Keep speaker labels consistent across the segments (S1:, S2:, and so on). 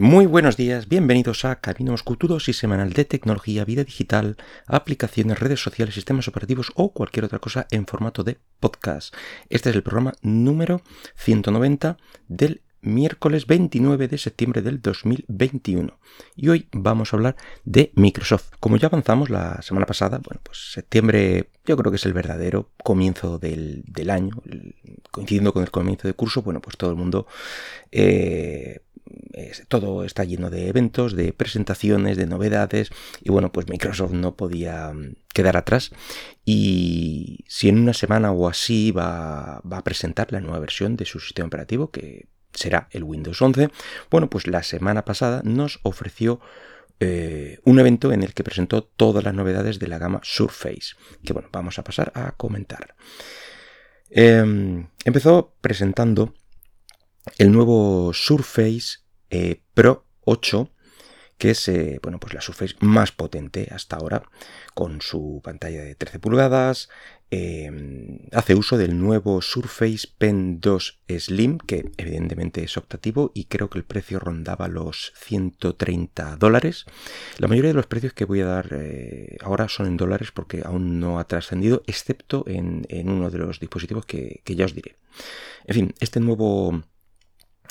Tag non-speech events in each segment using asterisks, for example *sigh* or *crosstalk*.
S1: Muy buenos días, bienvenidos a Camino Moscú, y semanal de tecnología, vida digital, aplicaciones, redes sociales, sistemas operativos o cualquier otra cosa en formato de podcast. Este es el programa número 190 del miércoles 29 de septiembre del 2021. Y hoy vamos a hablar de Microsoft. Como ya avanzamos la semana pasada, bueno, pues septiembre yo creo que es el verdadero comienzo del, año, coincidiendo con el comienzo de curso, bueno, pues todo el mundo... Eh, todo está lleno de eventos, de presentaciones, de novedades y bueno, pues Microsoft no podía mm, quedar atrás y si en una semana o así va, a presentar la nueva versión de su sistema operativo que será el Windows 11, bueno, pues la semana pasada nos ofreció eh, un evento en el que presentó todas las novedades de la gama Surface, que bueno, vamos a pasar a comentar. Em, empezó presentando el nuevo Surface eh, Pro 8, que es eh, bueno, pues la Surface más potente hasta ahora, con su pantalla de 13 pulgadas. Em, hace uso del nuevo Surface Pen 2 Slim, que evidentemente es optativo y creo que el precio rondaba los 130 dólares. La mayoría de los precios que voy a dar eh, ahora son en dólares porque aún no ha trascendido, excepto en, uno de los dispositivos que, que ya os diré. En fin, este nuevo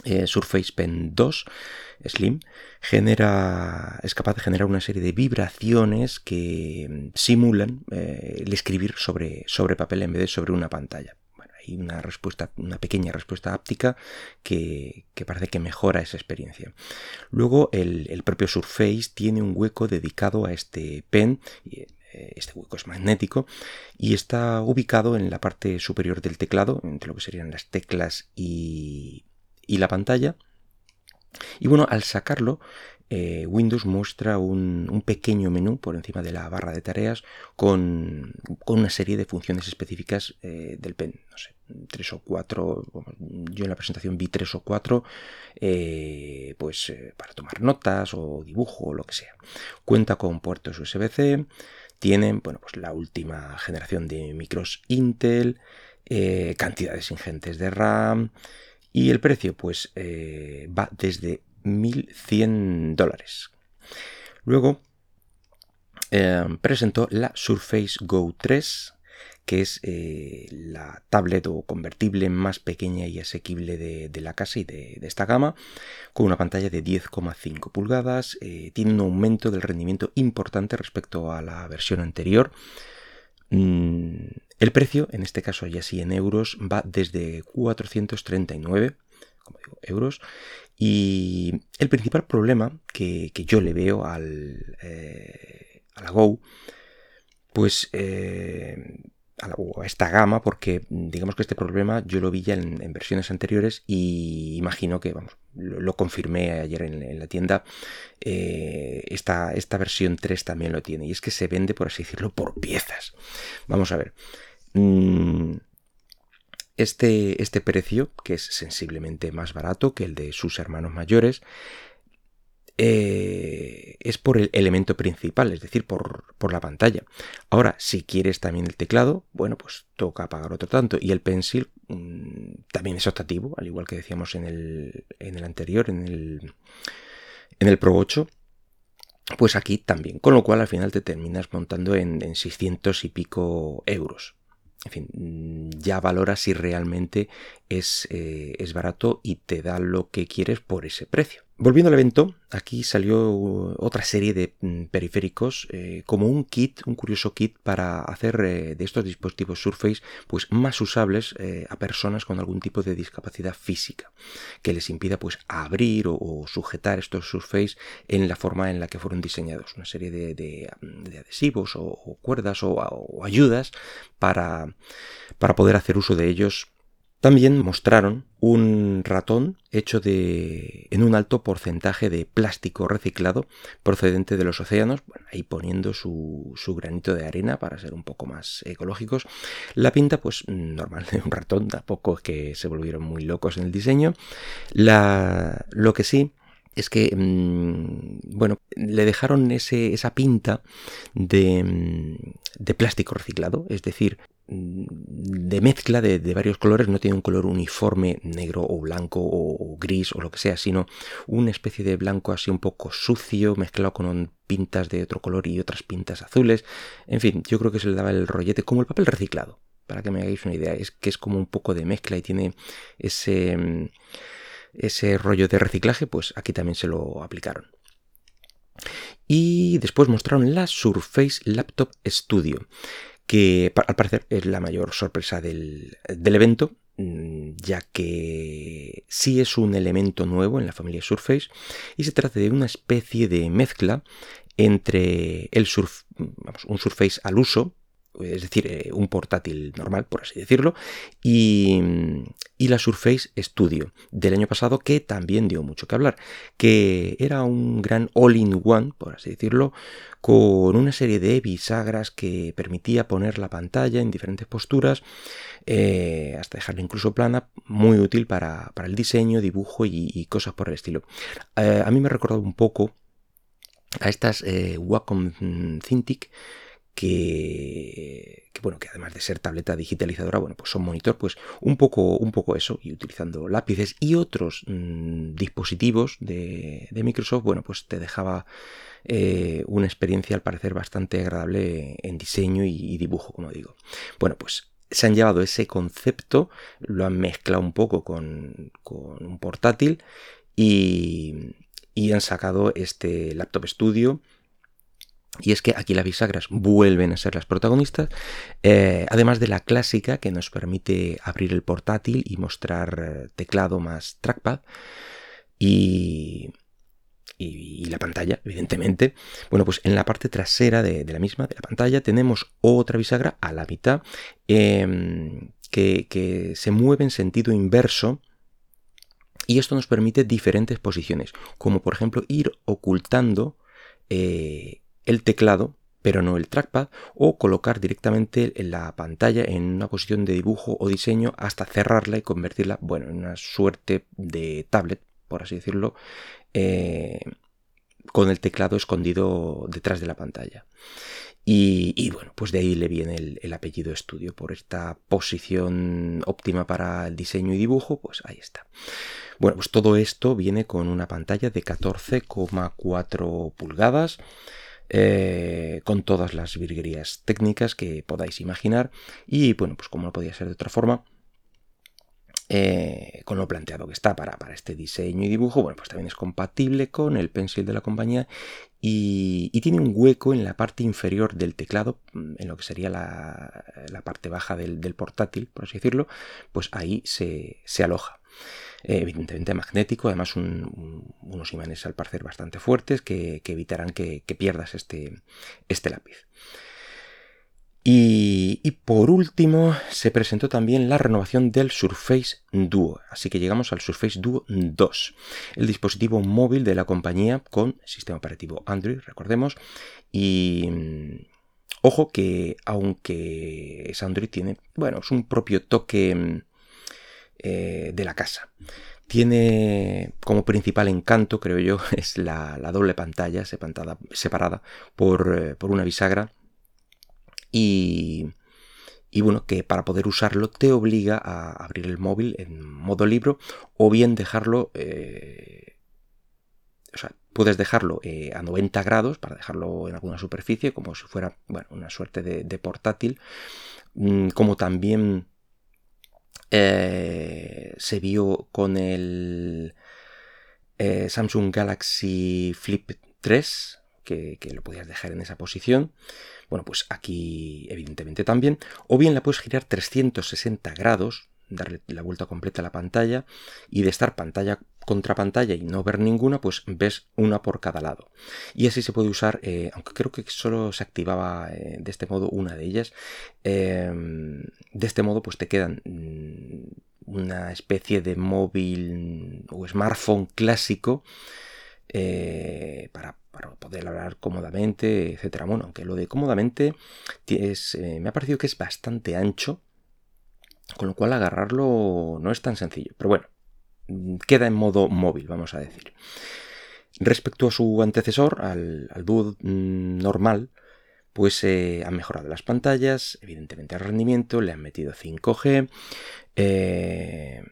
S1: eh, Surface Pen 2 Slim genera, es capaz de generar una serie de vibraciones que mm, simulan eh, el escribir sobre, sobre papel en vez de sobre una pantalla. Hay una respuesta, una pequeña respuesta áptica que, parece que mejora esa experiencia. Luego el, propio Surface tiene un hueco dedicado a este pen. Eh, este hueco es magnético y está ubicado en la parte superior del teclado, entre lo que serían las teclas y, y la pantalla. Y bueno, al sacarlo, eh, Windows muestra un, pequeño menú por encima de la barra de tareas con, una serie de funciones específicas eh, del pen. No sé, tres o cuatro. yo en la presentación vi tres o cuatro, eh, pues para tomar notas o dibujo o lo que sea. Cuenta con puertos USB-C. Tienen, bueno, pues la última generación de micros Intel, cantidades ingentes de RAM, y el precio, pues, eh, va desde 1.100 dólares. Luego em, presentó la Surface Go 3, que es eh, la tablet o convertible más pequeña y asequible de, la casa y de, esta gama, con una pantalla de 10,5 pulgadas. Eh, tiene un aumento del rendimiento importante respecto a la versión anterior. Mm, el precio, en este caso ya sí en euros, va desde 439 como digo, euros. Y el principal problema que, yo le veo al, eh, a la Go, pues eh, a, esta gama, porque digamos que este problema yo lo vi ya en, versiones anteriores y imagino que, vamos, lo, confirmé ayer en, la tienda, eh, esta, esta versión 3 también lo tiene. Y es que se vende, por así decirlo, por piezas. Vamos a ver. Mm, este, este precio, que es sensiblemente más barato que el de sus hermanos mayores, eh, es por el elemento principal, es decir, por, la pantalla. Ahora, si quieres también el teclado, bueno, pues toca pagar otro tanto. Y el pencil mm, también es optativo, al igual que decíamos en el, anterior, en el, en el Pro 8. Pues aquí también, con lo cual al final te terminas montando en, en 600 y pico euros en fin, mm, ya valora si realmente es, eh, es, barato y te da lo que quieres por ese precio. Volviendo al evento, aquí salió otra serie de mm, periféricos eh, como un kit, un curioso kit para hacer eh, de estos dispositivos Surface pues más usables a personas con algún tipo de discapacidad física que les impida pues abrir o, sujetar estos Surface en la forma en la que fueron diseñados, una serie de, adhesivos o, cuerdas o, ayudas para, para poder hacer uso de ellos también mostraron un ratón hecho de, en un alto porcentaje de plástico reciclado procedente de los océanos, ahí poniendo su, granito de arena para ser un poco más ecológicos. La pinta, pues normal de un ratón, tampoco es que se volvieron muy locos en el diseño. Lo que sí es que, mm, bueno, le dejaron ese, esa pinta de, mm, de plástico reciclado, es decir, de mezcla de, varios colores, no tiene un color uniforme negro o blanco o, gris o lo que sea, sino una especie de blanco así un poco sucio, mezclado con pintas de otro color y otras pintas azules. En fin, yo creo que se le daba el rollete como el papel reciclado, para que me hagáis una idea, es que es como un poco de mezcla y tiene ese, ese rollo de reciclaje, pues aquí también se lo aplicaron. Y después mostraron la Surface Laptop Studio, que al parecer es la mayor sorpresa del, evento, mm, ya que sí es un elemento nuevo en la familia Surface y se trata de una especie de mezcla entre el surf, un Surface al uso, es decir, eh, un portátil normal, por así decirlo, y, la Surface Studio del año pasado, que también dio mucho que hablar, que era un gran all-in-one, por así decirlo, con una serie de bisagras que permitía poner la pantalla en diferentes posturas, eh, hasta dejarla incluso plana, muy útil para, el diseño, dibujo y, cosas por el estilo. Eh, a mí me ha recordado un poco a estas Wacom Cintiq, que, bueno, que además de ser tableta digitalizadora, bueno, pues son monitor, pues un poco, un poco eso, y utilizando lápices y otros mm, dispositivos de, Microsoft, bueno, pues te dejaba eh, una experiencia al parecer bastante agradable en diseño y, dibujo, como digo. Bueno, pues se han llevado ese concepto, lo han mezclado un poco con, un portátil y, y han sacado este laptop studio y es que aquí las bisagras vuelven a ser las protagonistas, eh, además de la clásica que nos permite abrir el portátil y mostrar eh, teclado más trackpad y, y, la pantalla, evidentemente. Bueno, pues en la parte trasera de, la misma, de la pantalla, tenemos otra bisagra a la mitad em, que, se mueve en sentido inverso. Y esto nos permite diferentes posiciones, como por ejemplo ir ocultando eh, el teclado, pero no el trackpad, o colocar directamente la pantalla en una posición de dibujo o diseño hasta cerrarla y convertirla, bueno, en una suerte de tablet, por así decirlo, eh, con el teclado escondido detrás de la pantalla. Y, bueno, pues de ahí le viene el, el, apellido estudio, por esta posición óptima para el diseño y dibujo, pues ahí está. Bueno, pues todo esto viene con una pantalla de 14,4 pulgadas. Eh, con todas las virguerías técnicas que podáis imaginar y bueno, pues como no podía ser de otra forma, eh, con lo planteado que está para, para, este diseño y dibujo, bueno, pues también es compatible con el pencil de la compañía y, tiene un hueco en la parte inferior del teclado, mm, en lo que sería la, parte baja del, portátil, por así decirlo, pues ahí se, se aloja. Eh, evidentemente magnético, además unos imanes al parecer bastante fuertes que, evitarán que, pierdas este, este lápiz. Y, por último, se presentó también la renovación del Surface Duo, así que llegamos al Surface Duo 2, el dispositivo móvil de la compañía con sistema operativo Android, recordemos, y mm, ojo que aunque es Android tiene, bueno, es un propio toque mm, eh, de la casa. Tiene como principal encanto, creo yo, *laughs* es la, doble pantalla separada, por, eh, por, una bisagra y, y bueno, que para poder usarlo te obliga a abrir el móvil en modo libro o bien dejarlo, eh, o sea, puedes dejarlo a 90 grados para dejarlo en alguna superficie como si fuera, bueno, una suerte de, de portátil, mm, como también eh, se vio con el eh, Samsung Galaxy Flip 3, que, lo podías dejar en esa posición. Bueno, pues aquí evidentemente también. O bien la puedes girar 360 grados, darle la vuelta completa a la pantalla y de estar pantalla contra pantalla y no ver ninguna, pues ves una por cada lado. Y así se puede usar, eh, aunque creo que solo se activaba eh, de este modo una de ellas. Em, de este modo, pues te quedan mm, una especie de móvil o smartphone clásico eh, para, poder hablar cómodamente, etcétera. Bueno, aunque lo de cómodamente me ha parecido que es bastante ancho, con lo cual agarrarlo no es tan sencillo. Pero bueno, queda en modo móvil, vamos a decir. Respecto a su antecesor, al, al mm, normal, pues eh, han mejorado las pantallas, evidentemente el rendimiento, le han metido 5G, eh,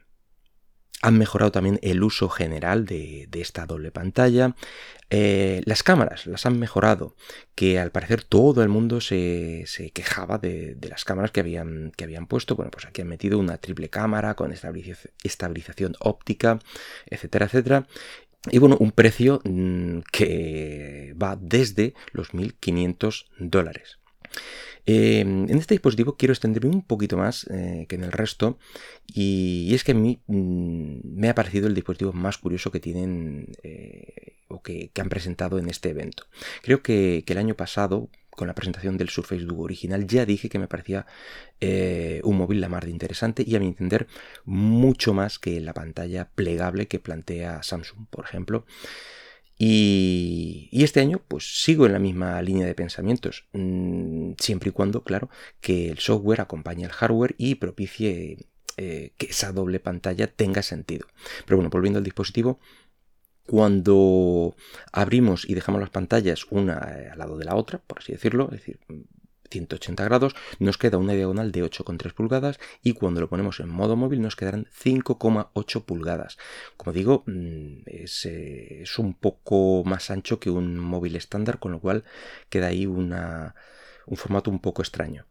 S1: han mejorado también el uso general de, esta doble pantalla. Eh, las cámaras las han mejorado, que al parecer todo el mundo se, quejaba de, las cámaras que habían, que habían puesto. Bueno, pues aquí han metido una triple cámara con estabilización óptica, etcétera, etcétera. Y bueno, un precio mm, que va desde los 1.500 dólares. Em, en este dispositivo quiero extenderme un poquito más eh, que en el resto y, es que a mí mm, me ha parecido el dispositivo más curioso que tienen eh, o que, han presentado en este evento. Creo que, el año pasado, con la presentación del Surface Duo original, ya dije que me parecía eh, un móvil la mar de interesante y a mi entender mucho más que la pantalla plegable que plantea Samsung, por ejemplo. Y, este año, pues sigo en la misma línea de pensamientos, mm, siempre y cuando, claro, que el software acompañe al hardware y propicie eh, que esa doble pantalla tenga sentido. Pero bueno, volviendo al dispositivo, cuando abrimos y dejamos las pantallas una eh, al lado de la otra, por así decirlo, es decir, 180 grados, nos queda una diagonal de 8,3 pulgadas y cuando lo ponemos en modo móvil nos quedarán 5,8 pulgadas. Como digo, mm, es, eh, es, un poco más ancho que un móvil estándar, con lo cual queda ahí una, un formato un poco extraño.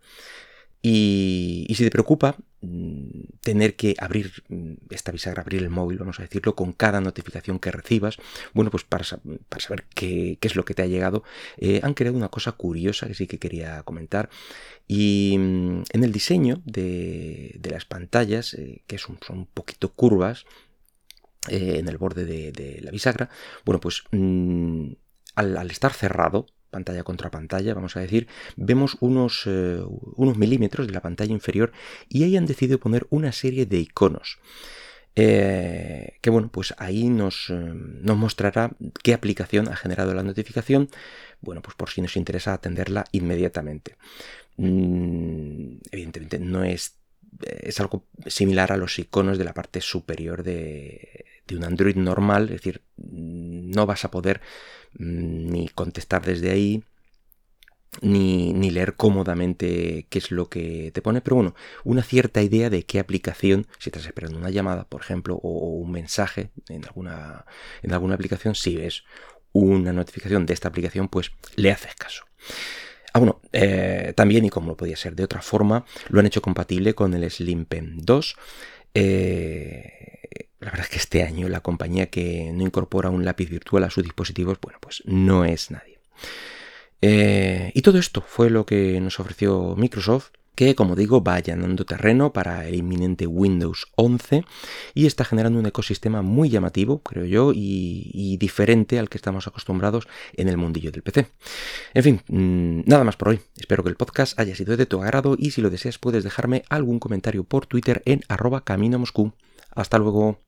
S1: Y, si te preocupa mm, tener que abrir mm, esta bisagra, abrir el móvil, vamos a decirlo, con cada notificación que recibas, bueno, pues para, saber qué, es lo que te ha llegado, eh, han creado una cosa curiosa que sí que quería comentar. Y mm, en el diseño de, las pantallas, eh, que son, un poquito curvas, eh, en el borde de, la bisagra, bueno, pues al estar cerrado, pantalla contra pantalla, vamos a decir, vemos unos, eh, unos milímetros de la pantalla inferior y ahí han decidido poner una serie de iconos. Eh, que bueno, pues ahí nos, eh, nos, mostrará qué aplicación ha generado la notificación, bueno, pues por si nos interesa atenderla inmediatamente. Mm, evidentemente no es, es algo similar a los iconos de la parte superior de, de un Android normal, es decir, no vas a poder ni contestar desde ahí, ni, leer cómodamente qué es lo que te pone, pero bueno, una cierta idea de qué aplicación, si estás esperando una llamada, por ejemplo, o un mensaje en alguna, en alguna aplicación, si ves una notificación de esta aplicación, pues le haces caso. Ah, bueno, eh, también, y como lo podía ser de otra forma, lo han hecho compatible con el Slim Pen 2. Eh, la verdad es que este año la compañía que no incorpora un lápiz virtual a sus dispositivos, bueno, pues no es nadie. Eh, y todo esto fue lo que nos ofreció Microsoft, que como digo va allanando terreno para el inminente Windows 11 y está generando un ecosistema muy llamativo, creo yo, y, diferente al que estamos acostumbrados en el mundillo del PC. En fin, mm, nada más por hoy. Espero que el podcast haya sido de tu agrado y si lo deseas puedes dejarme algún comentario por Twitter en arroba camino Moscú. Hasta luego.